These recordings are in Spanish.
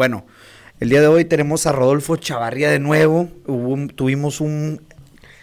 Bueno, el día de hoy tenemos a Rodolfo Chavarría de nuevo. tuvimos un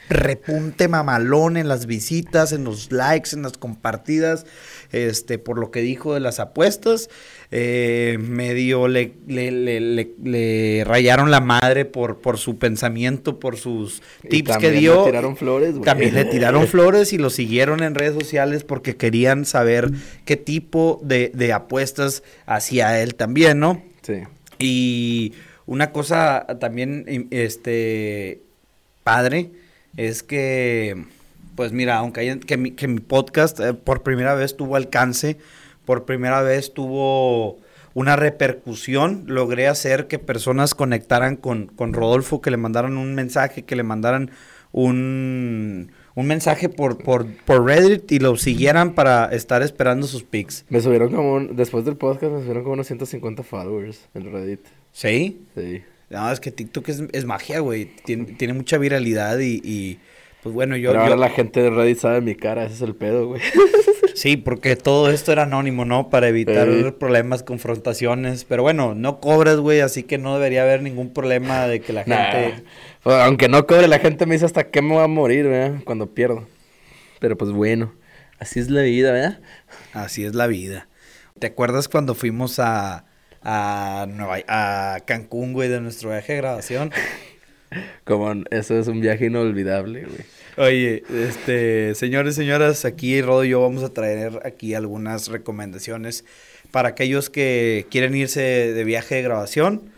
repunte mamalón en las visitas, en los likes, en las compartidas, este, por lo que dijo de las apuestas. Eh, medio le, le, rayaron la madre por, por su pensamiento, por sus tips que dio. Le tiraron flores, güey. También le tiraron flores y lo siguieron en redes sociales porque querían saber qué tipo de, de apuestas hacía él también, ¿no? Sí. Y una cosa también, este, padre, es que, pues mira, aunque que, mi, que mi podcast eh, por primera vez tuvo alcance, por primera vez tuvo una repercusión, logré hacer que personas conectaran con, con Rodolfo, que le mandaran un mensaje, que le mandaran un, un mensaje por, por, por Reddit y lo siguieran para estar esperando sus pics. Me subieron como, después del podcast, me subieron como unos 150 followers en Reddit. ¿Sí? Sí. No, es que TikTok es, es magia, güey. Tiene, tiene, mucha viralidad y, y, pues bueno, yo... Pero ahora yo... la gente de Reddit sabe mi cara, ese es el pedo, güey. Sí, porque todo esto era anónimo, ¿no? Para evitar sí. problemas, confrontaciones. Pero bueno, no cobras, güey, así que no debería haber ningún problema de que la gente... Aunque no cobre, la gente me dice hasta que me va a morir, ¿verdad? Cuando pierdo. Pero pues bueno, así es la vida, ¿verdad? Así es la vida. ¿Te acuerdas cuando fuimos a a, Nueva, a Cancún, güey, de nuestro viaje de grabación. Como eso es un viaje inolvidable, güey. Oye, este, señores, señoras, aquí Rodo y yo vamos a traer aquí algunas recomendaciones para aquellos que quieren irse de viaje de grabación.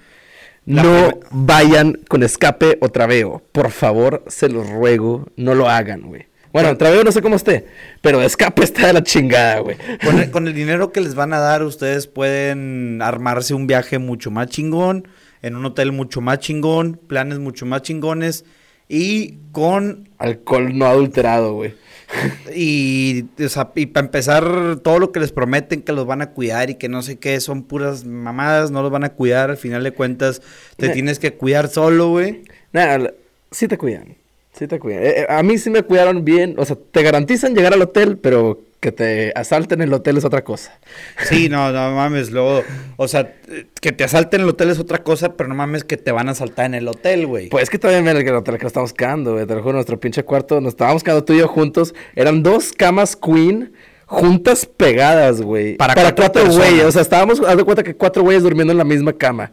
No vayan con escape o traveo. Por favor, se los ruego, no lo hagan, güey. Bueno, traveo no sé cómo esté, pero escape está de la chingada, güey. Con el, con el dinero que les van a dar, ustedes pueden armarse un viaje mucho más chingón, en un hotel mucho más chingón, planes mucho más chingones y con... Alcohol no adulterado, güey. Y, o sea, y para empezar, todo lo que les prometen que los van a cuidar y que no sé qué, son puras mamadas, no los van a cuidar, al final de cuentas te Nah. tienes que cuidar solo, güey. Nada, sí te cuidan. Sí te cuidan. Eh, eh, a mí sí me cuidaron bien. O sea, te garantizan llegar al hotel, pero que te asalten el hotel es otra cosa. Sí, no, no mames, luego, o sea, que te asalten en el hotel es otra cosa, pero no mames que te van a asaltar en el hotel, güey. Pues es que todavía en el hotel que nos estamos quedando, güey. Te lo juro, nuestro pinche cuarto, nos estábamos quedando tú y yo juntos. Eran dos camas queen juntas pegadas, güey. Para Para, cuatro cuatro güeyes. O sea, estábamos, haz de cuenta que cuatro güeyes durmiendo en la misma cama.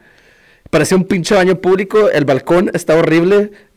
Parecía un pinche baño público, el balcón está horrible.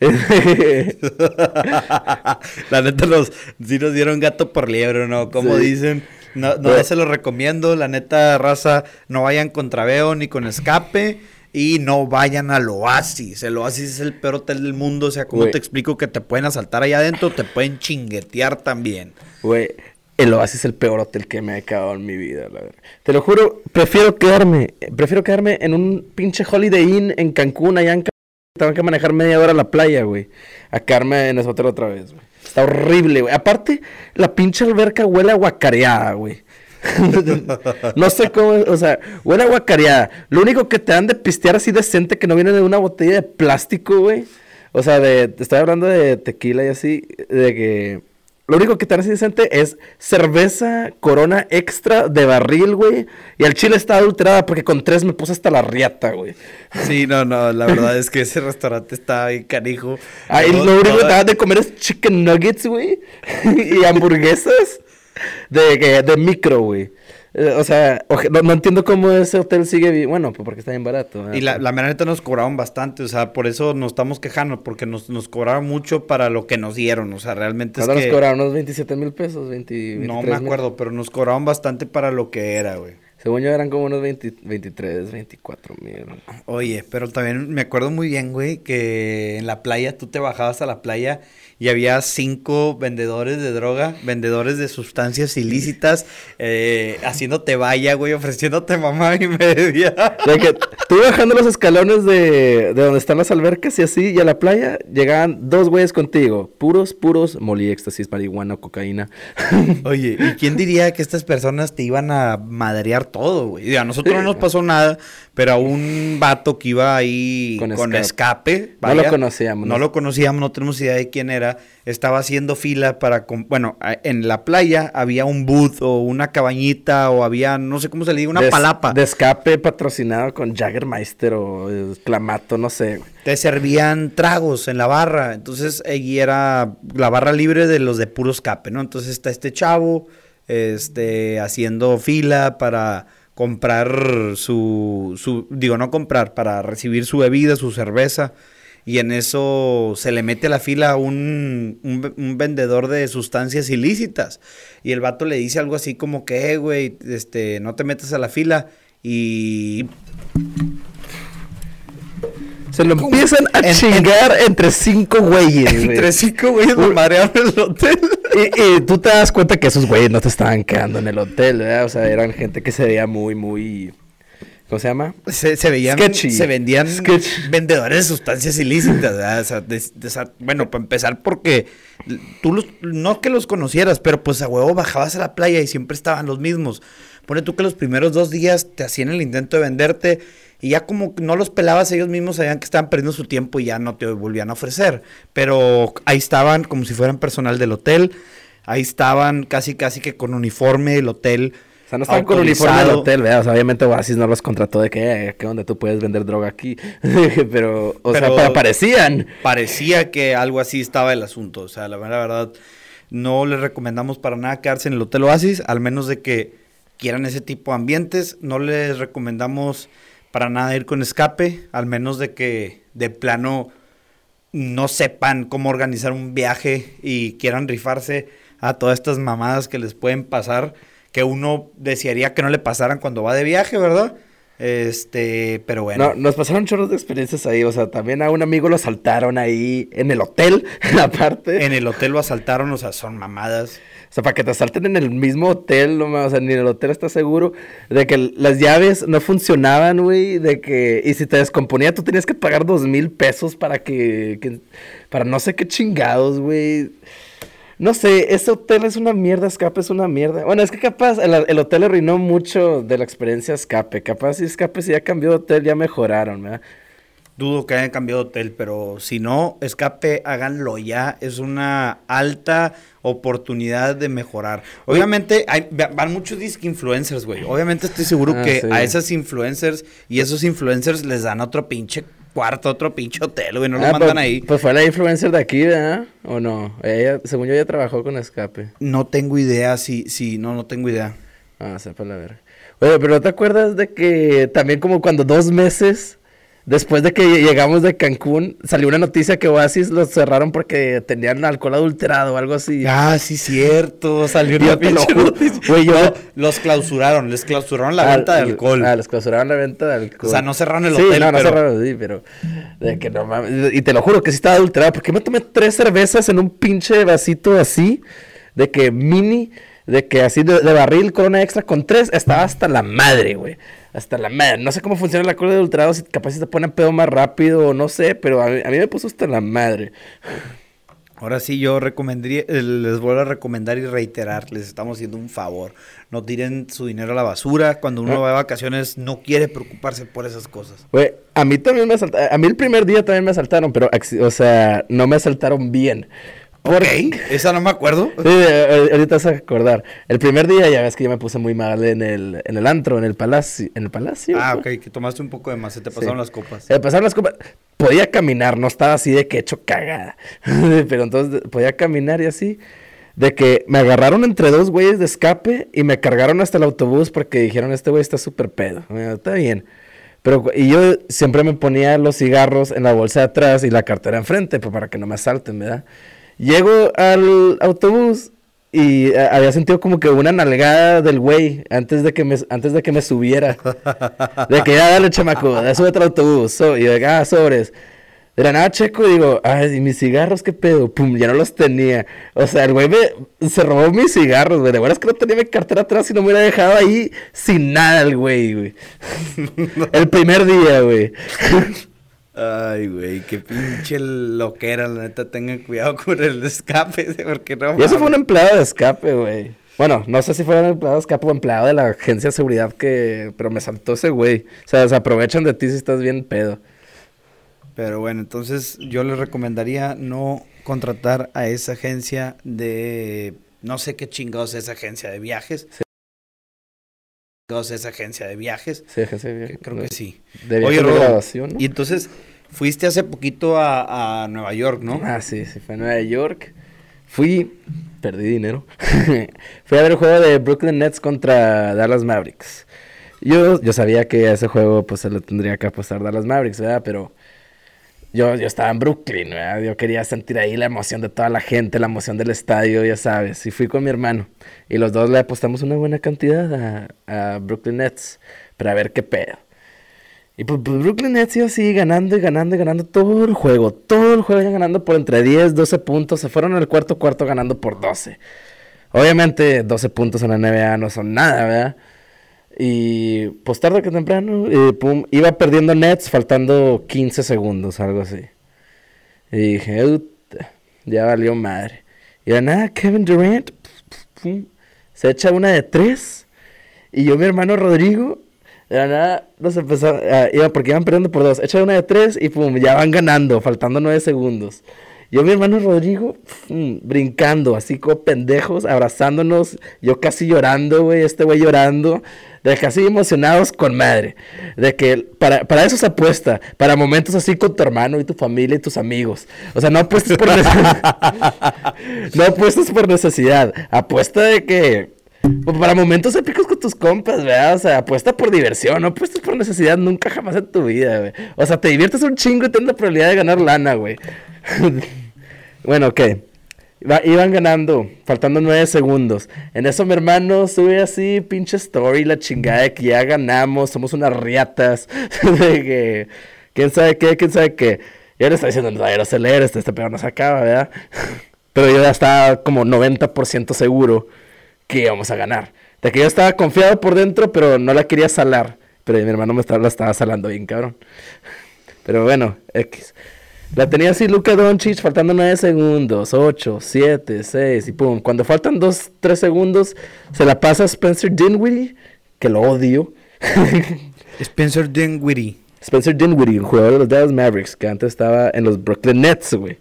La neta, los, sí nos dieron gato por liebre, ¿no? Como Sí. dicen, no, no se los recomiendo, la neta, raza, no vayan con traveo ni con escape. Y no vayan al Oasis. El Oasis es el peor hotel del mundo. O sea, ¿cómo te explico que te pueden asaltar allá adentro? Te pueden chinguetear también. Güey, el Oasis es el peor hotel que me he quedado en mi vida, la verdad. Te lo juro, prefiero quedarme, prefiero quedarme en un pinche Holiday Inn en Cancún, allá en Cancún. Tengo que manejar media hora a la playa, güey. A quedarme en ese hotel otra vez, güey. Está horrible, güey. Aparte, la pinche alberca huele a guacareada, güey. no sé cómo, o sea, huele a guacareada. Lo único que te dan de pistear así decente que no viene de una botella de plástico, güey. O sea, de, te estoy hablando de tequila y así, de que lo único que así decente es cerveza corona extra de barril, güey. Y el chile está adulterada porque con tres me puse hasta la riata, güey. Sí, no, no, la verdad es que ese restaurante está ahí canijo. Ahí lo único que te de comer es chicken nuggets, güey. y hamburguesas de, que- de micro, güey. Eh, o sea, no, no entiendo cómo ese hotel sigue bien. Bueno, pues porque está bien barato. ¿verdad? Y la, la mera neta nos cobraron bastante, o sea, por eso nos estamos quejando, porque nos, nos cobraron mucho para lo que nos dieron, o sea, realmente es ¿Cuánto que... nos cobraron? ¿Unos 27 mil pesos? 20, No 23 me acuerdo, pero nos cobraron bastante para lo que era, güey. Según yo eran como unos 20 23, 24 mil. Oye, pero también me acuerdo muy bien, güey, que en la playa, tú te bajabas a la playa y había cinco vendedores de droga, vendedores de sustancias ilícitas, eh, haciéndote vaya, güey, ofreciéndote mamá y media. De que tú bajando los escalones de, de donde están las albercas y así, y a la playa, llegaban dos güeyes contigo. Puros, puros, molí, éxtasis, marihuana, cocaína. Oye, ¿y quién diría que estas personas te iban a madrear todo, güey. A nosotros no nos pasó nada, pero a un vato que iba ahí con, Con escape. No lo conocíamos, No ¿no? lo conocíamos, no tenemos idea de quién era. Estaba haciendo fila para... Bueno, en la playa había un booth o una cabañita o había, no sé cómo se le diga, una De- palapa. De escape patrocinado con Jaggermeister o eh, Clamato, no sé. Te servían tragos en la barra. Entonces, allí era la barra libre de los de puro escape, ¿no? Entonces está este chavo, este, haciendo fila para comprar su, su, digo, no comprar, para recibir su bebida, su cerveza. Y en eso se le mete a la fila un, un, ve- un vendedor de sustancias ilícitas. Y el vato le dice algo así como que, "Eh, güey, este, no te metas a la fila. Y Se lo empiezan a En- chingar entre cinco güeyes, güey. entre cinco güeyes lo marearon en el hotel. Y, y tú te das cuenta que esos güeyes no te estaban quedando en el hotel, ¿verdad? O sea, eran gente que se veía muy, muy... ¿Cómo se llama? Se, se veían, Sketchy. se vendían Sketchy. vendedores de sustancias ilícitas, ¿verdad? O sea, de- de esa- bueno, para empezar, porque tú los, no que los conocieras, pero pues a huevo bajabas a la playa y siempre estaban los mismos. Pone tú que los primeros dos días te hacían el intento de venderte y ya como no los pelabas ellos mismos, sabían que estaban perdiendo su tiempo y ya no te volvían a ofrecer. Pero ahí estaban como si fueran personal del hotel, ahí estaban casi casi que con uniforme del hotel. O sea, no estaban con uniforme del hotel, ¿verdad? O sea, obviamente Oasis no los contrató de que, eh, ¿qué onda? Tú puedes vender droga aquí. pero, o sea, Pero- pero parecían. parecía que algo así estaba el asunto. O sea, la verdad, no les recomendamos para nada quedarse en el Hotel Oasis, al menos de que quieran ese tipo de ambientes. No les recomendamos para nada ir con escape, al menos de que de plano no sepan cómo organizar un viaje y quieran rifarse a todas estas mamadas que les pueden pasar, que uno desearía que no le pasaran cuando va de viaje, ¿verdad? Este, pero bueno. No, nos pasaron chorros de experiencias ahí. O sea, también a un amigo lo asaltaron ahí en el hotel, aparte. En el hotel lo asaltaron, o sea, son mamadas. O sea, para que te asalten en el mismo hotel, no o sea, ni en el hotel estás seguro de que las llaves no funcionaban, güey, de que, y si te descomponía, tú tenías que pagar dos mil pesos para que, que- para no sé qué chingados, güey. No sé, ese hotel es una mierda, escape es una mierda. Bueno, es que capaz el, el hotel arruinó mucho de la experiencia escape. Capaz si escape, si ya cambió de hotel, ya mejoraron, ¿verdad? Dudo que hayan cambiado de hotel, pero si no, escape, háganlo ya. Es una alta oportunidad de mejorar. Obviamente, hay, va- van muchos disque influencers, güey. Obviamente estoy seguro Ah, que sí. a esas influencers y esos influencers les dan otro pinche cuarto, otro pinche hotel, güey. No lo Ah, mandan pues, ahí. Pues fue la influencer de aquí, ¿verdad? ¿O no? Ella, según yo, ella trabajó con escape. No tengo idea si, si, no, no tengo idea. Ah, sepa la verga. Oye, pero ¿no te acuerdas de que también como cuando dos meses después de que llegamos de Cancún salió una noticia que Oasis los cerraron porque tenían alcohol adulterado o algo así? Ah, sí, cierto. Salió una pinche noticia. Güey, yo- No, los clausuraron, les clausuraron la Ah, venta de alcohol. Ah, les clausuraron la venta de alcohol. O sea, no cerraron el sí, hotel, no, no pero- cerraron, sí, pero... De que no mames, y te lo juro que sí estaba adulterado. porque me tomé tres cervezas en un pinche vasito así? De que mini, de que así de, de barril, corona extra, con tres, estaba hasta la madre, güey. Hasta la madre. No sé cómo funciona la alcohol adulterado, si capaz si te pone pedo más rápido o no sé, pero a mí, a mí me puso hasta la madre. Ahora sí, yo recomendaría, eh, les vuelvo a recomendar y reiterar, les estamos haciendo un favor. No tiren su dinero a la basura. Cuando uno Ah. va de vacaciones, no quiere preocuparse por esas cosas. Güey, a mí también me asaltaron, a mí el primer día también me asaltaron, pero, o sea, no me asaltaron bien. Ok, Porque- esa no me acuerdo. Sí, eh, ahorita vas a acordar. El primer día ya ves que yo me puse muy mal en el, en el antro, en el palacio. ¿En el palacio? Ah, ok, que tomaste un poco de más, se te pasaron las copas. Se pasaron las copas. Podía caminar, no estaba así de que hecho cagada. Pero entonces podía caminar y así. De que me agarraron entre dos güeyes de escape y me cargaron hasta el autobús porque dijeron, este güey está súper pedo. Bueno, está bien. Pero, y yo siempre me ponía los cigarros en la bolsa de atrás y la cartera enfrente, pues para que no me asalten, ¿verdad? Llego al autobús y eh, había sentido como que una nalgada del güey antes de que me, antes de que me subiera. De que ya dale, chamaco, ya súbete al autobús. So- y de ah, sobres. De la nada checo y digo, ay, ¿y mis cigarros qué pedo? Pum, ya no los tenía. O sea, el güey me, se robó mis cigarros, güey. De verdad es que no tenía mi cartera atrás y no me hubiera dejado ahí sin nada el güey, güey. el primer día, güey. Ay, güey, qué pinche loquera, la neta, tengan cuidado con el escape, porque no Y eso fue un empleado de escape, güey. Bueno, no sé si fueron empleados capo o empleado de la agencia de seguridad que... Pero me saltó ese güey. O sea, se aprovechan de ti si estás bien pedo. Pero bueno, entonces yo les recomendaría no contratar a esa agencia de... No sé qué chingados es esa agencia de viajes. Sí. Esa agencia de viajes. Sí, agencia de Que viaje. Creo que sí. De Oye, de Rodo, ¿no? Y entonces fuiste hace poquito a, a Nueva York, ¿no? Ah, sí, sí, fue a Nueva York. Fui, perdí dinero. Fui a ver el juego de Brooklyn Nets contra Dallas Mavericks. Yo, yo sabía que a ese juego pues se lo tendría que apostar Dallas Mavericks, ¿verdad? Pero yo, yo estaba en Brooklyn, ¿verdad? Yo quería sentir ahí la emoción de toda la gente, la emoción del estadio, ya sabes. Y fui con mi hermano. Y los dos le apostamos una buena cantidad a, a Brooklyn Nets para ver qué pedo. Y pues, pues, Brooklyn Nets iba así ganando y ganando y ganando todo el juego. Todo el juego iban ganando por entre 10, 12 puntos. Se fueron al cuarto cuarto ganando por 12. Obviamente 12 puntos en la NBA no son nada, ¿verdad? Y pues tarde que temprano, eh, pum, iba perdiendo Nets faltando 15 segundos, algo así. Y dije, "Uta, ya valió madre. Y de nada, Kevin Durant se echa una de tres. Y yo, mi hermano Rodrigo, de la nada nos empezó, ah, iba, porque iban perdiendo por dos. Echa una de tres y pum, ya van ganando, faltando nueve segundos. Yo, mi hermano Rodrigo, brincando, así como pendejos, abrazándonos. Yo casi llorando, güey, este güey llorando. De casi emocionados con madre. De que para, para eso se apuesta. Para momentos así con tu hermano y tu familia y tus amigos. O sea, no apuestas por necesidad. no apuestas por necesidad. Apuesta de que para momentos épicos con tus compas, ¿verdad? O sea, apuesta por diversión, no apuestas por necesidad nunca jamás en tu vida, güey. O sea, te diviertes un chingo y tienes la probabilidad de ganar lana, güey. bueno, ok. Iban ganando, faltando nueve segundos. En eso mi hermano sube así, pinche story, la chingada de que ya ganamos, somos unas riatas. de que, quién sabe qué, quién sabe qué. Y él está diciendo, no, leer, este, este pedo no se acaba, ¿verdad? Pero yo ya estaba como 90% seguro que íbamos a ganar. De que yo estaba confiado por dentro, pero no la quería salar. Pero mi hermano me estaba, la estaba salando bien, cabrón. Pero bueno, X. La tenía así Luka Doncic, faltando 9 segundos, 8, 7, 6 y pum. Cuando faltan 2, 3 segundos, se la pasa a Spencer Dinwiddie, que lo odio. Spencer Dinwiddie. Spencer Dinwiddie, un jugador de los Dallas Mavericks, que antes estaba en los Brooklyn Nets, güey.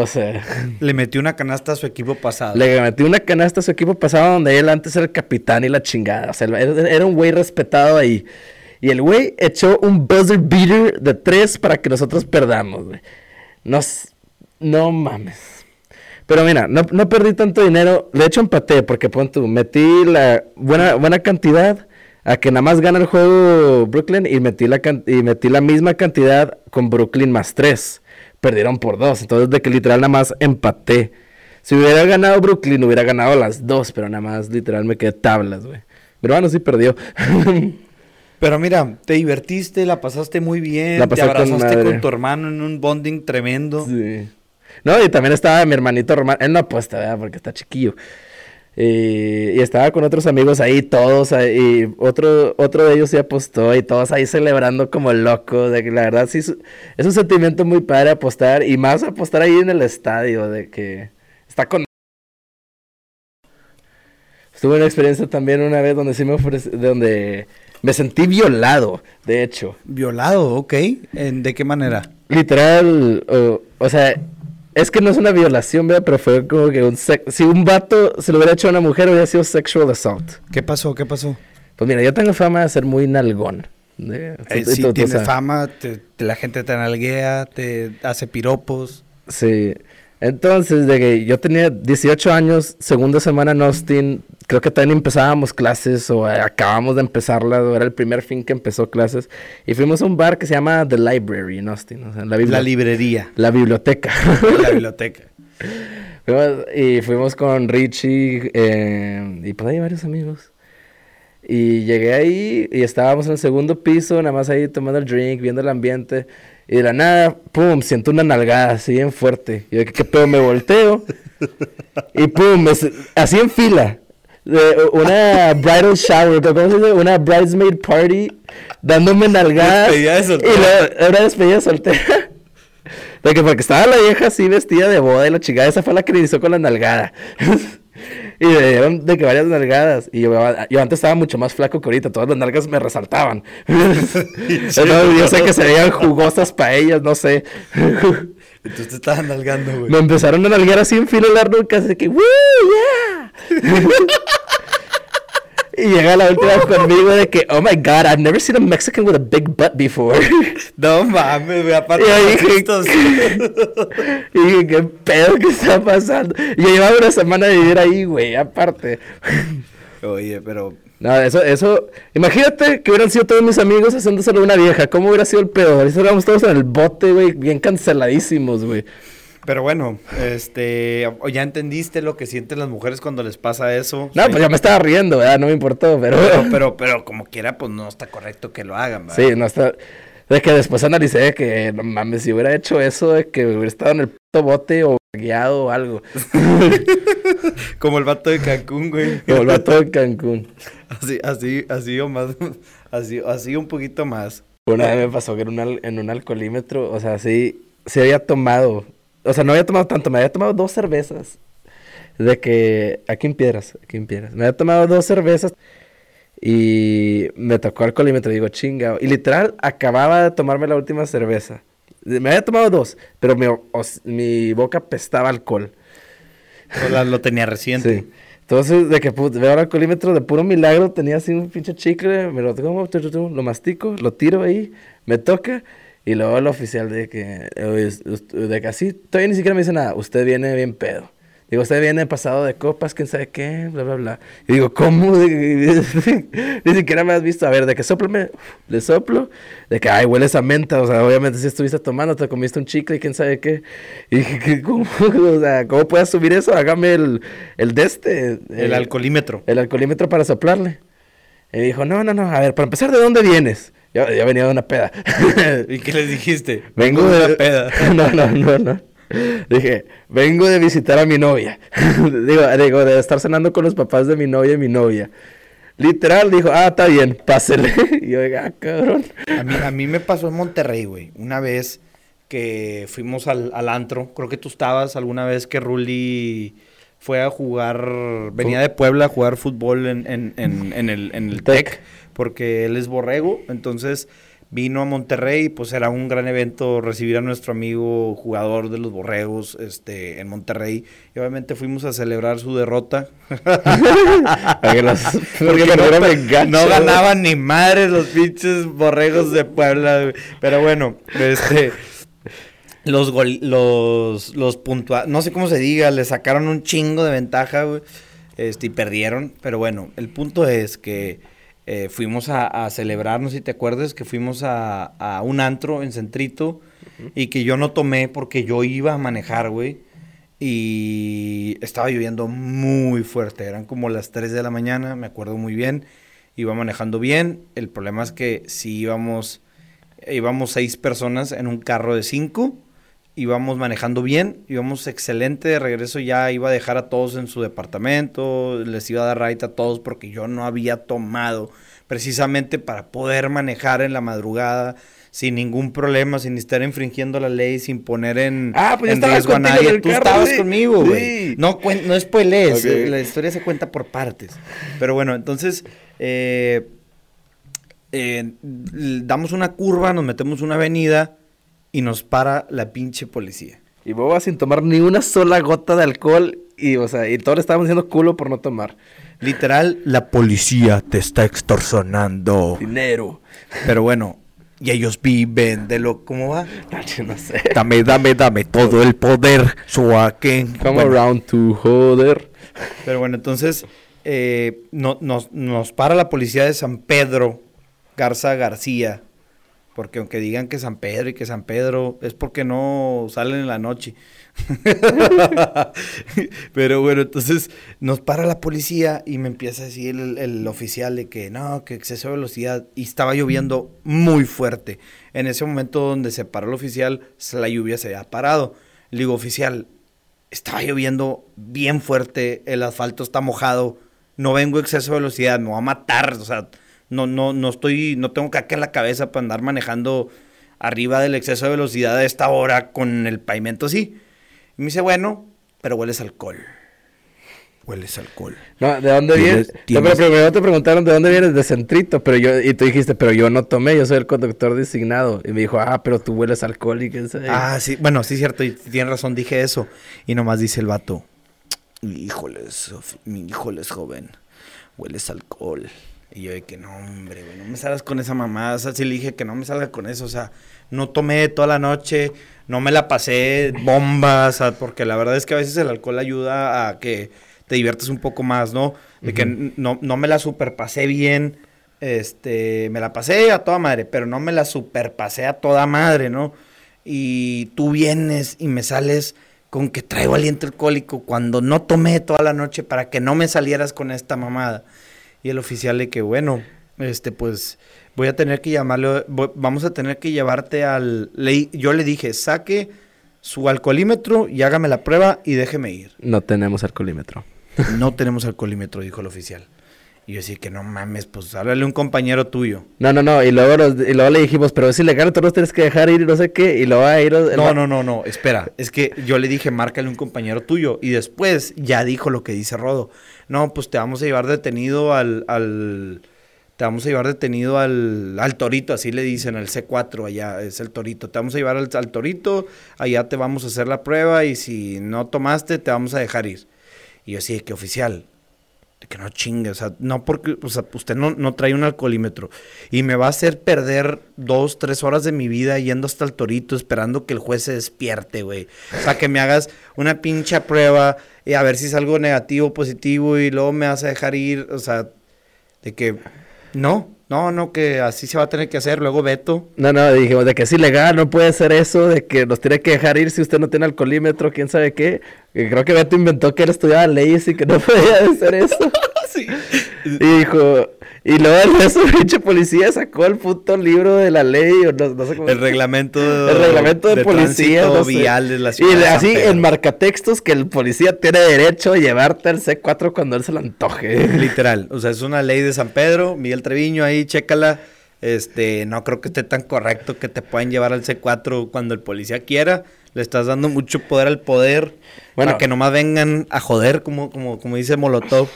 O sea, Le metió una canasta a su equipo pasado. le metió una canasta a su equipo pasado donde él antes era el capitán y la chingada. O sea, era, un güey respetado ahí. Y el güey echó un buzzer beater de tres para que nosotros perdamos, güey. Nos... No mames. Pero mira, no, no perdí tanto dinero. De hecho, empaté porque pon tú, metí la buena, buena cantidad a que nada más gana el juego Brooklyn y metí la, can- y metí la misma cantidad con Brooklyn más tres. Perdieron por dos. Entonces, de que literal nada más empaté. Si hubiera ganado Brooklyn, hubiera ganado las dos, pero nada más literal me quedé tablas, güey. Mi hermano sí perdió. Pero mira, te divertiste, la pasaste muy bien, La te con abrazaste con, madre. tu hermano en un bonding tremendo. Sí. No, y también estaba mi hermanito Román. Él no apuesta, ¿verdad? Porque está chiquillo. Y, y estaba con otros amigos ahí, todos. ahí, y otro, otro de ellos sí apostó. Y todos ahí celebrando como locos. De que la verdad sí es, un sentimiento muy padre apostar. Y más apostar ahí en el estadio. De que está con. Estuve en una experiencia también una vez donde sí me ofrece, donde me sentí violado, de hecho. Violado, ok. ¿En, ¿De qué manera? Literal, o, o sea, es que no es una violación, ¿verdad? Pero fue como que un sex- si un vato se lo hubiera hecho a una mujer, hubiera sido sexual assault. ¿Qué pasó? ¿Qué pasó? Pues mira, yo tengo fama de ser muy nalgón. Eh, sí, tienes fama, te- la gente te analguea, te hace piropos. Sí. Entonces, de que yo tenía 18 años, segunda semana en Austin, creo que también empezábamos clases o eh, acabamos de empezarlas, o era el primer fin que empezó clases, y fuimos a un bar que se llama The Library en Austin, o sea, la, La librería, la biblioteca. la biblioteca. Fuimos- y fuimos con Richie eh, y pues hay varios amigos. Y llegué ahí y estábamos en el segundo piso, nada más ahí tomando el drink, viendo el ambiente. Y de la nada, pum, siento una nalgada así bien fuerte. Y yo, ¿qué, pedo? Me volteo. y pum, me así en fila. De una bridal shower, ¿cómo se dice? Una bridesmaid party, dándome nalgadas. Despedida de soltera. Y luego, una despedida de soltera. De que porque estaba la vieja así vestida de boda y la chingada, esa fue la que inició con la nalgada. Y me dieron de que varias nalgadas. Y yo, yo antes estaba mucho más flaco que ahorita. Todas las nalgas me resaltaban. yo sé que se veían jugosas para ellas, no sé. Entonces te estaban nalgando, güey. Me empezaron a nalgar así en filo largo, casi que, ¡Woo! ¡Yeah! Y llega la última vez conmigo de que, oh my god, I've never seen a Mexican with a big butt before. No mames, güey, aparte Y ahí de estos- y dije, ¿qué pedo que está pasando? Y yo llevaba una semana de vivir ahí, güey, aparte. Oye, pero No, eso, eso, imagínate que hubieran sido todos mis amigos haciéndoselo a una vieja. ¿Cómo hubiera sido el pedo? Ahorita estábamos todos en el bote, güey, bien canceladísimos, güey. Pero bueno, este, ya entendiste lo que sienten las mujeres cuando les pasa eso. No, pues ya me estaba riendo, ¿verdad? No me importó, pero... pero, pero, pero como quiera, pues no está correcto que lo hagan, ¿verdad? Sí, no está... De que después analicé que, no mames, si hubiera hecho eso, de que hubiera estado en el puto bote o guiado o algo. Como el vato de Cancún, güey. Como el vato de Cancún. Así, así, así o más, así, así un poquito más. Una vez me pasó que en un, en un alcoholímetro, o sea, sí, sí había tomado, o sea, no había tomado tanto, me había tomado dos cervezas. De que, aquí en Piedras, aquí en Piedras, me había tomado dos cervezas y me tocó alcoholímetro, digo, chingado. Y literal, acababa de tomarme la última cerveza. Me había tomado dos, pero mi, os- mi boca pestaba alcohol. La- lo tenía reciente. Sí. Entonces, de que put- veo el alcoholímetro, de puro milagro, tenía así un pinche chicle, me lo tomo, lo mastico, lo tiro ahí, me toca, y luego el oficial de que, "Oye, us- us- de que así, todavía ni siquiera me dice nada, usted viene bien pedo. Digo, usted viene pasado de copas, quién sabe qué, bla, bla, bla. Y digo, ¿cómo? ni siquiera me has visto. A ver, de que soplame, le soplo, de que, ay, hueles a menta. O sea, obviamente si estuviste tomando, te comiste un chicle y quién sabe qué. Y dije, ¿qué- ¿cómo? O sea, ¿cómo puedes subir eso? Hágame el, el de este. El alcoholímetro. el alcoholímetro para soplarle. Y dijo, no, no, no, a ver, para empezar, ¿de dónde vienes? Yo, yo venía de una peda. ¿Y qué les dijiste? Vengo de una peda. No, no, no, no. Dije, vengo de visitar a mi novia. digo, digo, de estar cenando con los papás de mi novia y mi novia. Literal, dijo, ah, está bien, pásele. y yo, ah, cabrón. A mí, a mí me pasó en Monterrey, güey. Una vez que fuimos al, al antro. Creo que tú estabas alguna vez que Ruli fue a jugar. Venía de Puebla a jugar fútbol en, en, en, en el, en el Tec. TEC. Porque él es borrego. Entonces vino a Monterrey y pues era un gran evento recibir a nuestro amigo jugador de los borregos este, en Monterrey. Y obviamente fuimos a celebrar su derrota. Porque no, no ganaban ni madres los pinches borregos de Puebla. Pero bueno, este. Los gol, los, los puntua, no sé cómo se diga, le sacaron un chingo de ventaja, güey. Este, y perdieron. Pero bueno, el punto es que eh, fuimos a, a celebrar, no sé si te acuerdas, que fuimos a, a un antro en Centrito y que yo no tomé porque yo iba a manejar, güey. Y estaba lloviendo muy fuerte, eran como las 3 de la mañana, me acuerdo muy bien. Iba manejando bien, el problema es que si íbamos, íbamos seis personas en un carro de cinco, íbamos manejando bien, íbamos excelente, de regreso ya iba a dejar a todos en su departamento, les iba a dar right a todos porque yo no había tomado precisamente para poder manejar en la madrugada sin ningún problema, sin estar infringiendo la ley, sin poner en, Ah, pues en riesgo a nadie. Tú estabas sí. conmigo, güey. Sí. No, no spoilees, Ok. eh, la historia se cuenta por partes. Pero bueno, entonces eh, eh, damos una curva, nos metemos una avenida y nos para la pinche policía. Y boba sin tomar ni una sola gota de alcohol. Y, o sea, y todos le estábamos diciendo culo por no tomar. Literal, la policía te está extorsionando. Dinero. Pero bueno, y ellos viven de lo... ¿Cómo va? No sé. Dame, dame, dame todo el poder, Joaquín. Come Bueno, around to joder. Pero bueno, entonces eh, no- nos, nos para la policía de San Pedro, Garza García, porque aunque digan que San Pedro y que San Pedro es porque no salen en la noche. Pero bueno, entonces nos para la policía y me empieza a decir el, el oficial de que no, que exceso de velocidad y estaba lloviendo muy fuerte. En ese momento donde se paró el oficial, la lluvia se había parado. Le digo, oficial, estaba lloviendo bien fuerte, el asfalto está mojado, no vengo a exceso de velocidad, me va a matar, o sea, no, no, no estoy, no tengo caca en la cabeza para andar manejando arriba del exceso de velocidad a esta hora con el pavimento así. Y me dice, bueno, pero hueles alcohol. hueles alcohol. No, ¿de dónde Tienes- vienes? No, tienes- pero primero te preguntaron de dónde vienes, de Centrito, pero yo, y tú dijiste, pero yo no tomé, yo soy el conductor designado. Y me dijo, ah, pero tú hueles alcohol y qué sé. Ah, sí, bueno, sí, cierto, y tienes razón, dije eso. Y nomás dice el vato, híjoles, híjoles, joven, hueles alcohol. Y yo de que no, hombre, güey, no me salgas con esa mamada. O sea, sí le dije que no me salga con eso. O sea, no tomé toda la noche, no me la pasé bombas, o sea, porque la verdad es que a veces el alcohol ayuda a que te diviertas un poco más, ¿no? De que no, no me la superpasé bien. Este, me la pasé a toda madre, pero no me la superpasé a toda madre, ¿no? Y tú vienes y me sales con que traigo aliento alcohólico cuando no tomé toda la noche para que no me salieras con esta mamada. Y el oficial de que, bueno, este, pues voy a tener que llamarlo, voy- vamos a tener que llevarte al... le- yo le dije, saque su alcoholímetro y hágame la prueba y déjeme ir. No tenemos alcoholímetro. No tenemos alcoholímetro, dijo el oficial. Y yo decía que no mames, pues háblale a un compañero tuyo. No, no, no, y luego, nos- y luego le dijimos, pero es ilegal, tú nos tienes que dejar ir y no sé qué, y luego va a ir... No, va- no, no, no, espera. Es que yo le dije, márcale un compañero tuyo. Y después ya dijo lo que dice Rodo. No, pues te vamos a llevar detenido al. al te vamos a llevar detenido al, al torito, así le dicen, al C4 allá, es el torito. Te vamos a llevar al, al torito, allá te vamos a hacer la prueba y si no tomaste, te vamos a dejar ir. Y yo sí, que oficial, que no chingue, o sea, no porque, o sea, usted no, no trae un alcoholímetro y me va a hacer perder dos, tres horas de mi vida yendo hasta el torito esperando que el juez se despierte, güey. O sea, que me hagas una pinche prueba y a ver si salgo negativo, positivo y luego me vas a dejar ir, o sea, de que no, no, no, que así se va a tener que hacer, luego veto. No, no, dijimos de que es ilegal, no puede ser eso, de que nos tiene que dejar ir si usted no tiene alcoholímetro, quién sabe qué. Y creo que Beto inventó que él estudiaba leyes y que no podía hacer eso. Sí. Y dijo, y luego el eso, pinche policía sacó el puto libro de la ley, o no, no sé cómo. El reglamento, El reglamento de, policía. tránsito no vial de la ciudad. Y de de- así en marcatextos que el policía tiene derecho a llevarte al C4 cuando él se lo antoje. Literal, o sea, es una ley de San Pedro, Miguel Treviño ahí, chécala. Este, no creo que esté tan correcto que te puedan llevar al C4 cuando el policía quiera. Le estás dando mucho poder al poder. Bueno. para que nomás vengan a joder, como, como, como dice Molotov.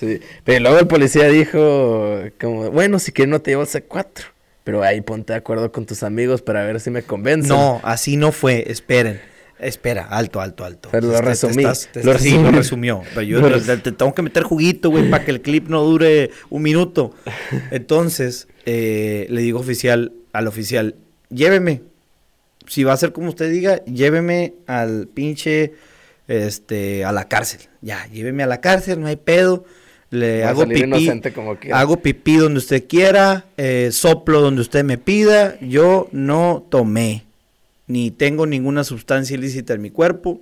Sí, pero luego el policía dijo, como, bueno, si quieres no te llevo al C4, pero ahí ponte de acuerdo con tus amigos para ver si me convencen. No, así no fue, esperen. Espera, alto, alto, alto. Pero lo resumí, lo sí, lo resumió. Pero yo te tengo que meter juguito, güey, para que el clip no dure un minuto. Entonces, eh, le digo oficial, al oficial, lléveme. Si va a ser como usted diga, lléveme al pinche, este, a la cárcel. Ya, lléveme a la cárcel, no hay pedo. Le hago pipí. como. Hago pipí donde usted quiera, eh, soplo donde usted me pida. Yo no tomé, ni tengo ninguna sustancia ilícita en mi cuerpo.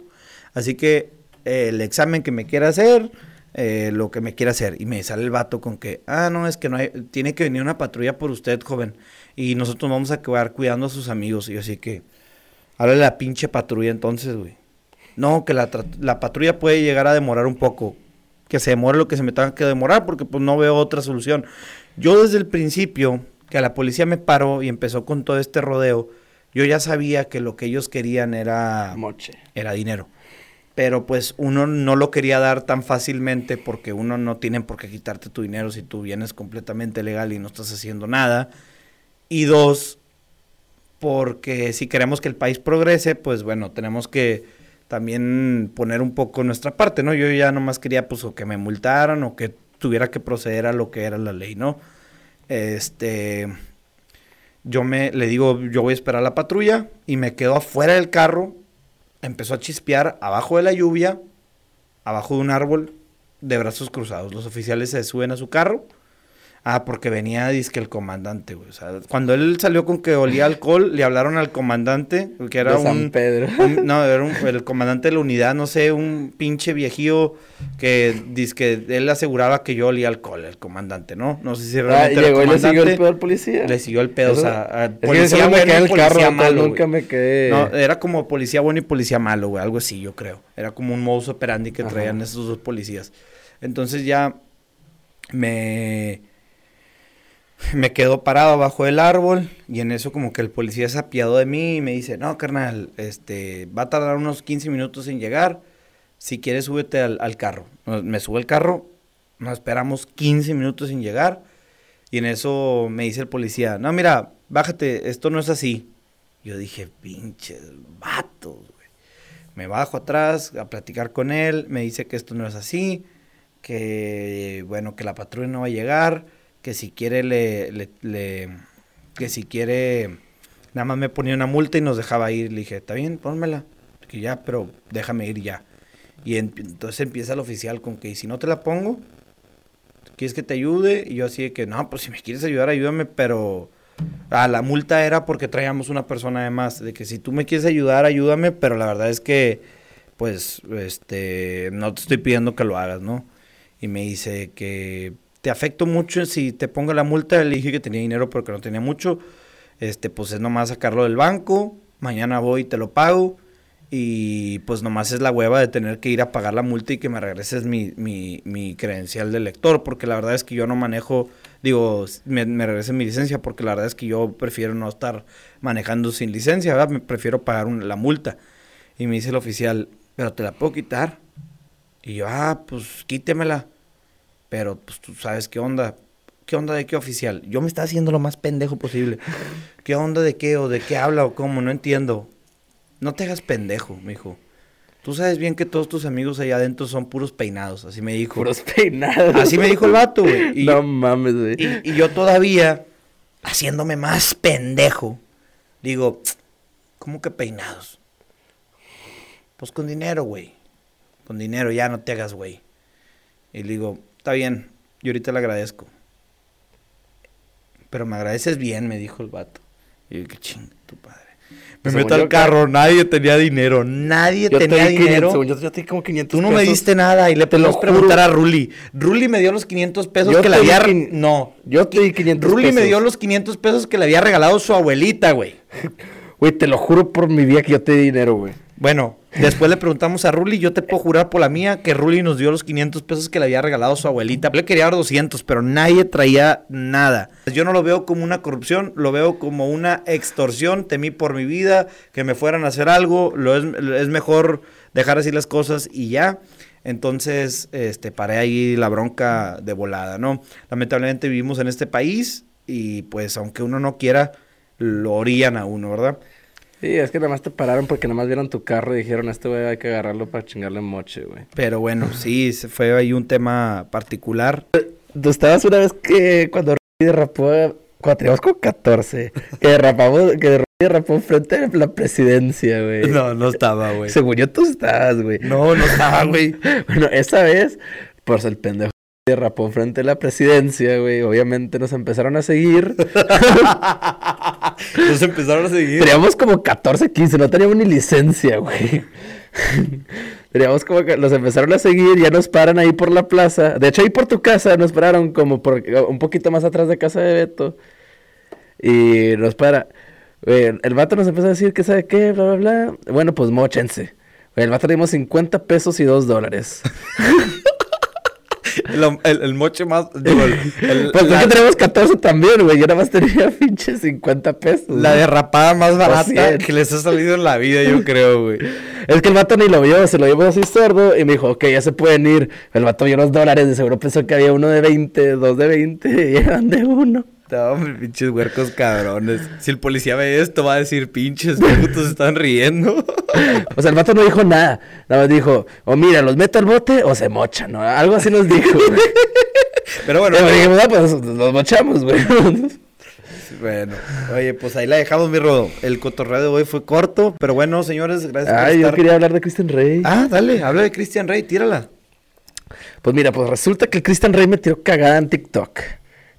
Así que eh, el examen que me quiera hacer, eh, lo que me quiera hacer. Y me sale el vato con que, ah, no, es que no hay, tiene que venir una patrulla por usted, joven. Y nosotros vamos a quedar cuidando a sus amigos. Y yo así que, háblale a la pinche patrulla entonces, güey. No, que la, la patrulla puede llegar a demorar un poco. Que se demore lo que se me tenga que demorar, porque pues no veo otra solución. Yo desde el principio, que la policía me paró y empezó con todo este rodeo, yo ya sabía que lo que ellos querían era, Moche. era dinero. Pero pues uno no lo quería dar tan fácilmente porque uno no tiene por qué quitarte tu dinero si tú vienes completamente legal y no estás haciendo nada. Y dos, porque si queremos que el país progrese, pues bueno, tenemos que también poner un poco nuestra parte, ¿no? Yo ya nomás quería pues o que me multaran o que tuviera que proceder a lo que era la ley, ¿no? Este, yo me, le digo, yo voy a esperar a la patrulla y me quedo afuera del carro, empezó a chispear abajo de la lluvia, abajo de un árbol, de brazos cruzados. Los oficiales se suben a su carro. Ah, porque venía, que el comandante, güey. O sea, cuando él salió con que olía alcohol, le hablaron al comandante, que era De San un... Pedro. un- no, era un- el comandante de la unidad, no sé, un pinche viejío que que él aseguraba que yo olía alcohol, el comandante, ¿no? No sé si Ah, realmente era llegó y le siguió el pedo al policía. Le siguió el pedo, o Eso- sea, a- Es que yo policía me bueno quedé y el policía carro, malo, nunca güey. me quedé... No, era como policía bueno y policía malo, güey, algo así, yo creo. Era como un modus operandi que Ajá. traían esos dos policías. Entonces ya me me quedo parado abajo del árbol y en eso como que el policía se apiadó de mí y me dice, "No, carnal, este va a tardar unos 15 minutos en llegar. si quieres súbete al, carro. Me subo al carro, nos esperamos 15 minutos sin llegar. Y en eso me dice el policía, no, mira, bájate, esto no es así. Yo dije, pinches vatos, güey. Me bajo atrás a platicar con él, me dice que esto no es así, que, bueno, que la patrulla no va a llegar, que si quiere le, le- le- que si quiere, nada más me ponía una multa y nos dejaba ir. Le dije, está bien, pónmela, que ya, pero déjame ir ya. Y en- entonces empieza el oficial con que, "¿Y si no te la pongo, ¿quieres que te ayude? Y yo así de que, no, pues si me quieres ayudar, ayúdame, pero... Ah, la multa era porque traíamos una persona además, de que si tú me quieres ayudar, ayúdame, pero la verdad es que, pues, este, no te estoy pidiendo que lo hagas, ¿no? Y me dice que te afecto mucho si te pongo la multa, le dije que tenía dinero porque no tenía mucho, este, pues es nomás sacarlo del banco, mañana voy y te lo pago, y pues nomás es la hueva de tener que ir a pagar la multa y que me regreses mi, mi, credencial de lector, porque la verdad es que yo no manejo, digo, me, me regresen mi licencia, porque la verdad es que yo prefiero no estar manejando sin licencia, ¿verdad? Me prefiero pagar la multa. Y me dice el oficial, pero te la puedo quitar. Y yo, ah, pues quítemela. Pero pues tú sabes qué onda. ¿Qué onda de qué oficial? Yo me estaba haciendo lo más pendejo posible. ¿Qué onda de qué o de qué habla o cómo? No entiendo. No te hagas pendejo, me dijo. Tú sabes bien que todos tus amigos allá adentro son puros peinados, así me dijo. Puros peinados. Así me dijo el vato, güey. Y, no mames, güey. y, y yo todavía, haciéndome más pendejo, digo, ¿cómo que peinados? Pues con dinero, güey. Con dinero, ya no te hagas, güey. Y le digo, está bien, yo ahorita le agradezco. Pero me agradeces bien, me dijo el vato. Y yo, qué ching, tu padre. Me Según meto al carro, nadie tenía dinero, nadie Yo tenía di 500, dinero. según yo, yo te di como 500 Tú no me diste nada y le juro. preguntar a Ruli. Ruli me dio los 500 pesos Yo que le había... quin- No. Yo te di 500 Ruli me pesos. dio los 500 pesos que le había regalado su abuelita, güey. Güey, te lo juro por mi vida que yo te di dinero, güey. Bueno, después le preguntamos a Ruli, yo te puedo jurar por la mía que Ruli nos dio los 500 pesos que le había regalado su abuelita. Le quería dar 200, pero nadie traía nada. Yo no lo veo como una corrupción, lo veo como una extorsión. Temí por mi vida que me fueran a hacer algo. Lo es, es mejor dejar así las cosas y ya. Entonces, este, paré ahí la bronca de volada, ¿no? Lamentablemente vivimos en este país y pues aunque uno no quiera, lo orillan a uno, ¿verdad? Sí, es que nada más te pararon porque nada más vieron tu carro y dijeron, este güey hay que agarrarlo para chingarle moche, güey. Pero bueno, sí, fue ahí un tema particular. Tú estabas una vez que cuando derrapó, cuando teníamos como 14, que derrapamos, que derrapó frente a la presidencia, güey. No, no estaba, güey. Según yo tú estabas, güey. No, no estaba, güey. Bueno, esa vez, pues el pendejo derrapó frente a la presidencia, güey. Obviamente nos empezaron a seguir. Nos empezaron a seguir. Teníamos como 14, 15, no teníamos ni licencia, güey. Teníamos como que nos empezaron a seguir, ya nos paran ahí por la plaza. De hecho, ahí por tu casa nos pararon como por un poquito más atrás de casa de Beto. Y nos para. Güey, el vato nos empezó a decir que sabe qué, bla, bla, bla. Bueno, pues mochense. Güey, el vato le dimos 50 pesos y 2 dólares. El, el- el moche más. Digo, el- Pues la, es que tenemos 14 también, güey. Yo nada más tenía pinche 50 pesos. la güey. derrapada más barata que les ha salido en la vida, yo creo, güey. Es que el vato ni lo vio, se lo llevó así sordo y me dijo, ok, ya se pueden ir. El vato vio los dólares, de seguro pensó que había uno de 20, dos de 20 y eran de uno. No, hombre, pinches huercos cabrones. Si el policía ve esto, va a decir, pinches putos están riendo. O sea, el vato no dijo nada. Nada más dijo, o mira, los meto al bote o se mochan, ¿no? Algo así nos dijo. güey. Pero bueno, dijimos, ah, pues los mochamos, güey. bueno. Oye, pues ahí la dejamos, mi rodo. El cotorreo de hoy fue corto, pero bueno, señores, gracias por Ay, yo estar. quería hablar de Christian Rey. Ah, dale, habla de Christian Rey, tírala. Pues mira, pues resulta que el Christian Rey me tiró cagada en TikTok.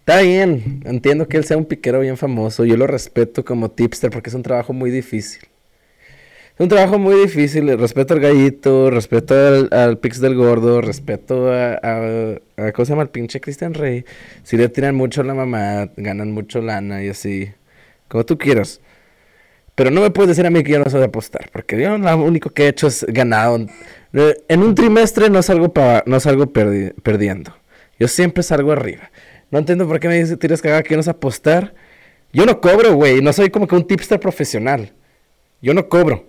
Está bien, entiendo que él sea un piquero bien famoso. Yo lo respeto como tipster porque es un trabajo muy difícil. Es un trabajo muy difícil. Respeto al gallito, respeto al, al Pix del Gordo, respeto a, a, a- ¿Cómo se llama? Pinche Christian Rey. Si le tiran mucho a la mamá, ganan mucho lana y así. Como tú quieras. Pero no me puedes decir a mí que yo no sé de apostar, porque yo lo único que he hecho es ganado. En un trimestre no salgo, no salgo perdi- perdiendo. Yo siempre salgo arriba. No entiendo por qué me dices, tienes que que no apostar. Yo no cobro, güey. No soy como que un tipster profesional. Yo no cobro.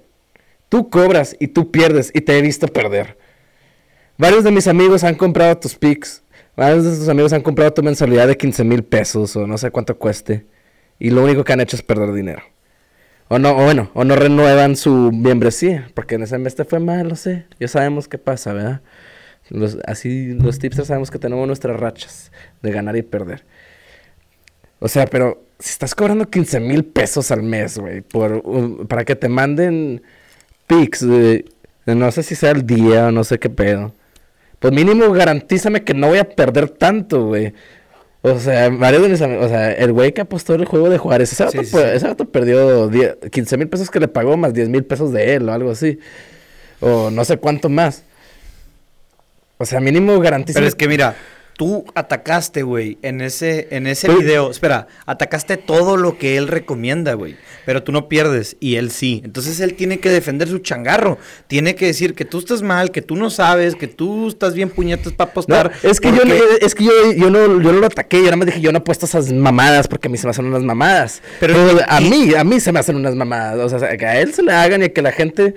Tú cobras y tú pierdes y te he visto perder. varios de mis amigos han comprado tus picks. Varios de tus amigos han comprado tu mensualidad de 15 mil pesos o no sé cuánto cueste. Y lo único que han hecho es perder dinero. O no, o bueno, o no renuevan su membresía. Porque en ese mes te fue mal, lo sé. Ya sabemos qué pasa, ¿verdad? Los, así los tipsters sabemos que tenemos nuestras rachas de ganar y perder. O sea, pero si estás cobrando 15 mil pesos al mes, güey, por, para que te manden pics, de, no sé si sea el día o no sé qué pedo. Pues mínimo garantízame que no voy a perder tanto, güey. O sea, varios de mis amigos, o sea, el güey que apostó el juego de Juárez, ese vato, ese vato perdió 15 mil pesos que le pagó más 10 mil pesos de él o algo así. O no sé cuánto más. O sea, mínimo garantiza. Pero es que mira, tú atacaste, güey, en ese, en ese video. Espera, atacaste todo lo que él recomienda, güey. Pero tú no pierdes y él sí. Entonces él tiene que defender su changarro. Tiene que decir que tú estás mal, que tú no sabes, que tú estás bien puñetas para apostar. es que, yo, es que yo, yo, no, yo no lo ataqué. Yo nada más dije, yo no apuesto esas mamadas porque a mí se me hacen unas mamadas. Pero, a mí, a mí se me hacen unas mamadas. O sea, que a él se le hagan y que la gente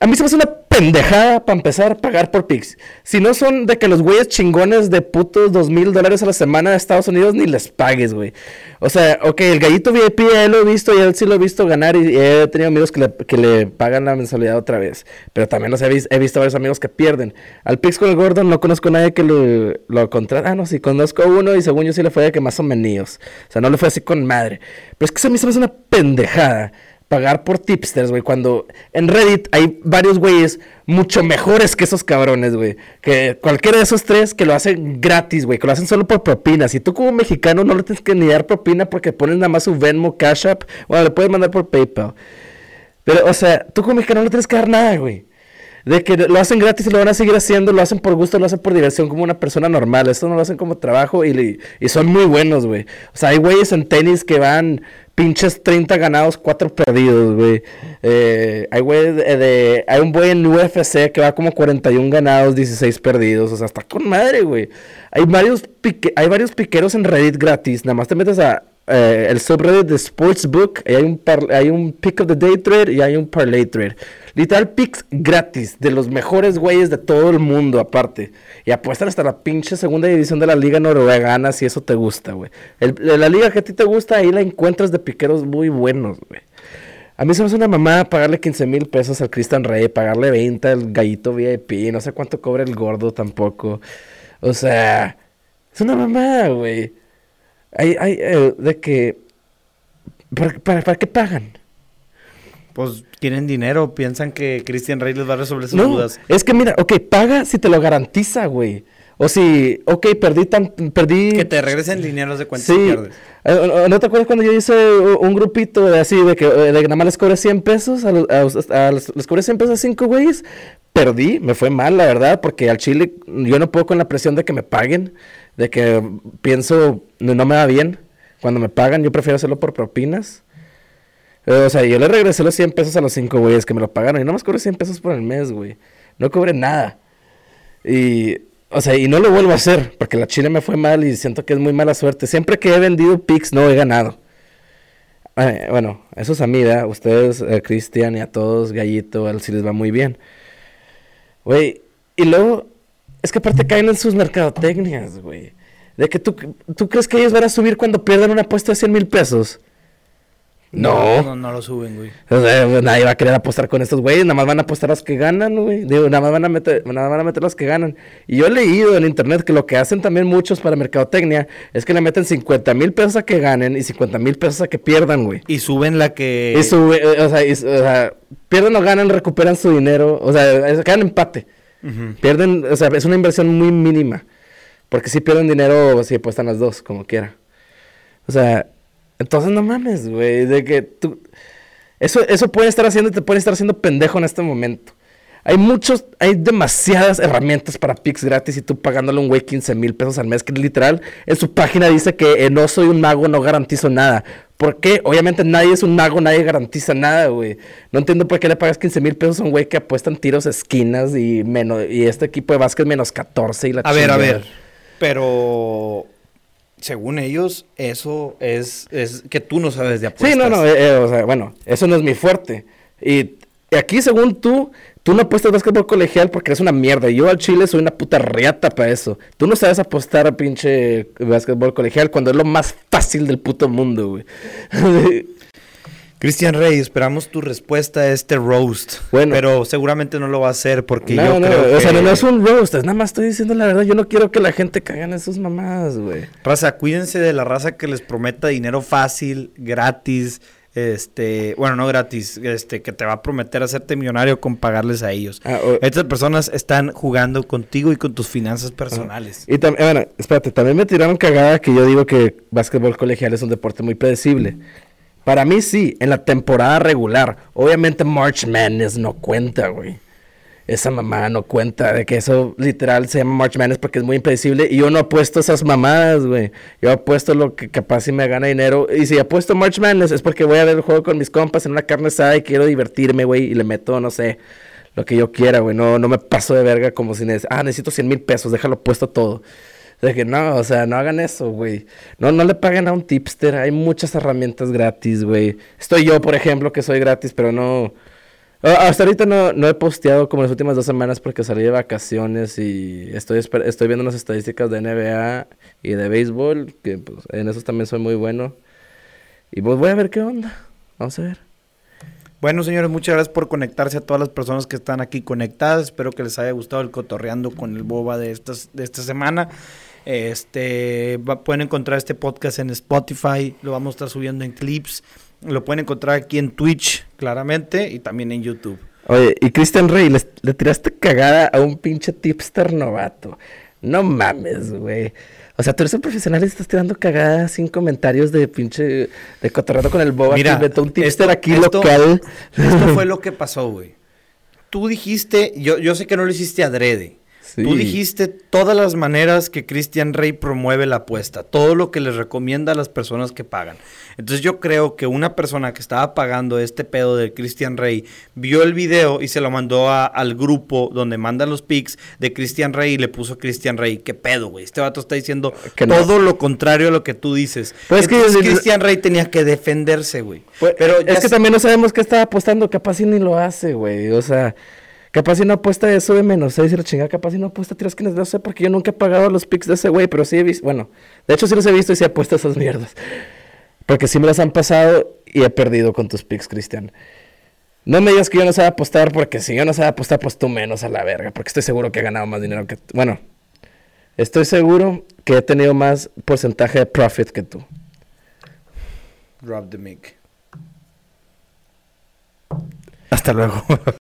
a mí se me hace una pendejada para empezar a pagar por Pix. Si no son de que los güeyes chingones de putos dos mil dólares a la semana de Estados Unidos ni les pagues, güey. O sea, ok, el gallito VIP él lo he visto y él sí lo he visto ganar y he tenido amigos que le, que le pagan la mensualidad otra vez. Pero también los he, he, visto varios amigos que pierden. Al Pix con el Gordon no conozco a nadie que lo, lo contrate. Ah, no, sí, conozco a uno y según yo sí le fue de que más o menos. O sea, no le fue así con madre. Pero es que a mí se me hace una pendejada pagar por tipsters, güey, cuando en Reddit hay varios güeyes mucho mejores que esos cabrones, güey. Que cualquiera de esos tres que lo hacen gratis, güey, que lo hacen solo por propinas. Y tú como mexicano no le tienes que ni dar propina porque pones nada más su Venmo, Cash App, bueno, le puedes mandar por PayPal. Pero, o sea, tú como mexicano no le tienes que dar nada, güey. De que lo hacen gratis y lo van a seguir haciendo, lo hacen por gusto, lo hacen por diversión como una persona normal. Esto no lo hacen como trabajo y, y son muy buenos, güey. O sea, hay güeyes en tenis que van pinches 30 ganados, 4 perdidos, güey. Eh, hay, güey de, hay un güey en UFC que va como 41 ganados, 16 perdidos. O sea, está con madre, güey. Hay varios, hay varios piqueros en Reddit gratis. Nada más te metes a eh, el subreddit de Sportsbook. Hay un, hay un pick of the day trade y hay un parlay trade. Literal picks gratis de los mejores güeyes de todo el mundo aparte. Y apuestan hasta la pinche segunda división de la liga noruegana si eso te gusta, güey. La liga que a ti te gusta, ahí la encuentras de piqueros muy buenos, güey. A mí se una mamada pagarle 15 mil pesos al Christian Rey, pagarle 20 al gallito VIP, no sé cuánto cobra el gordo tampoco. O sea, es una mamada, güey. Hay, hay, eh, de que... ¿Para, para qué pagan? Pues tienen dinero, piensan que Christian Rey les va a resolver sus no, dudas. Es que mira, ok, paga si te lo garantiza, güey. O si, ok, perdí tan, perdí... Que te regresen dinero de cuenta sí. pierdes. Eh, ¿No te acuerdas cuando yo hice un grupito de así, de que, de que nada más les cobré 100 pesos, a, a, les cobré 100 pesos a 5 güeyes? Perdí, me fue mal, la verdad, porque al chile yo no puedo con la presión de que me paguen, de que pienso, no, me va bien. Cuando me pagan, yo prefiero hacerlo por propinas. O sea, yo le regresé los 100 pesos a los 5 güeyes que me lo pagaron. Y no más cobré 100 pesos por el mes, güey. No cobré nada. Y, o sea, y no lo vuelvo a hacer. Porque la chile me fue mal y siento que es muy mala suerte. Siempre que he vendido Pix, no he ganado. Eh, bueno, eso es a mí, ¿verdad? Ustedes, eh, Cristian y a todos, Gallito, a él les va muy bien. Güey, y luego, es que aparte caen en sus mercadotecnias, güey. De que tú, tú crees que ellos van a subir cuando pierdan una apuesta de 100 mil pesos. No. no. lo suben, güey. O sea, nadie va a querer apostar con estos güeyes. Nada más van a apostar los que ganan, güey. Digo, nada más van a meter, nada más van a meter los que ganan. Y yo he leído en internet que lo que hacen también muchos para mercadotecnia es que le meten 50 mil pesos a que ganen y 50 mil pesos a que pierdan, güey. Y suben la que. Y suben, eh, o sea, o sea, pierden o ganan, recuperan su dinero. O sea, quedan empate. Pierden, o sea, es una inversión muy mínima. Porque si pierden dinero, si apuestan las dos, como quiera. O sea, entonces no mames, güey, de que tú... Eso, eso puede estar haciendo, te puede estar haciendo pendejo en este momento. Hay muchos, hay demasiadas herramientas para Pix gratis y tú pagándole un güey 15 mil pesos al mes, que literal en su página dice que eh, no soy un mago, no garantizo nada. ¿Por qué? Obviamente nadie es un mago, nadie garantiza nada, güey. No entiendo por qué le pagas 15 mil pesos a un güey que apuesta en tiros esquinas y, menos, y este equipo de básquet menos 14 y la A ver, a ver. Pero según ellos, eso es, es que tú no sabes de apuestas. Sí, no, no, eh, eh, o sea, bueno, eso no es mi fuerte. Y aquí, según tú, Tú no apuestas básquetbol colegial porque eres una mierda. Yo al chile soy una puta riata para eso. Tú no sabes apostar a pinche básquetbol colegial cuando es lo más fácil del puto mundo, güey. Cristian Rey, esperamos tu respuesta a este roast. Bueno. Pero seguramente no lo va a hacer porque no, yo no, creo o sea, no, es un roast, es nada más estoy diciendo la verdad. Yo no quiero que la gente caiga en sus mamadas, güey. Raza, cuídense de la raza que les prometa dinero fácil, gratis, este, bueno, no gratis, este, que te va a prometer hacerte millonario con pagarles a ellos. Ah, Estas personas están jugando contigo y con tus finanzas personales. Y también, bueno, espérate, también me tiraron cagada que yo digo que básquetbol colegial es un deporte muy predecible. Para mí sí, en la temporada regular. Obviamente March Madness no cuenta, güey. Esa mamá no cuenta de que eso literal se llama March Madness porque es muy impredecible. Y yo no apuesto esas mamadas, güey. Yo apuesto lo que capaz si me gana dinero. Y si apuesto March Madness es porque voy a ver el juego con mis compas en una carne asada y quiero divertirme, güey. Y le meto, no sé, lo que yo quiera, güey. No, no me paso de verga como si necesito... Ah, necesito 100 mil pesos, déjalo puesto todo. De que no, o sea, no hagan eso, güey. No, no le paguen a un tipster. Hay muchas herramientas gratis, güey. Estoy yo, por ejemplo, que soy gratis, pero no. Hasta ahorita no, no he posteado como las últimas dos semanas porque salí de vacaciones y estoy, estoy viendo las estadísticas de NBA y de béisbol, que pues, en eso también soy muy bueno. Y pues voy a ver qué onda. Vamos a ver. Bueno, señores, muchas gracias por conectarse a todas las personas que están aquí conectadas. Espero que les haya gustado el cotorreando con el boba de, estas, de esta semana. Este, pueden encontrar este podcast en Spotify, lo vamos a estar subiendo en clips, lo pueden encontrar aquí en Twitch, claramente, y también en YouTube. Oye, y Christian Rey, le, tiraste cagada a un pinche tipster novato. No mames, güey. O sea, tú eres un profesional y estás tirando cagadas sin comentarios de pinche de cotorreando con el boba Mira, que un tipster aquí local. Esto fue lo que pasó, güey. Tú dijiste, yo, yo sé que no lo hiciste adrede. Tú dijiste todas las maneras que Christian Rey promueve la apuesta, todo lo que les recomienda a las personas que pagan. Entonces yo creo que una persona que estaba pagando este pedo de Christian Rey vio el video y se lo mandó al grupo donde mandan los pics de Christian Rey y le puso a Christian Rey, ¿qué pedo, güey? Este vato está diciendo todo lo contrario a lo que tú dices. Pues Entonces que, Christian Rey tenía que defenderse, güey. Pues, Pero es que también no sabemos qué estaba apostando, capaz si ni lo hace, güey. O sea... Capaz si no apuesta eso de menos, se dice la chingada, capaz si no apuesta tiras que no sé, porque yo nunca he pagado los picks de ese güey, pero sí he visto, bueno, de hecho sí los he visto y sí he apuesto esas mierdas. Porque sí me las han pasado y he perdido con tus picks, Cristian. No me digas que yo no sé apostar, porque si yo no sé apostar, pues tú menos a la verga, porque estoy seguro que he ganado más dinero que tú. Bueno, estoy seguro que he tenido más porcentaje de profit que tú. Rob the mic. Hasta luego.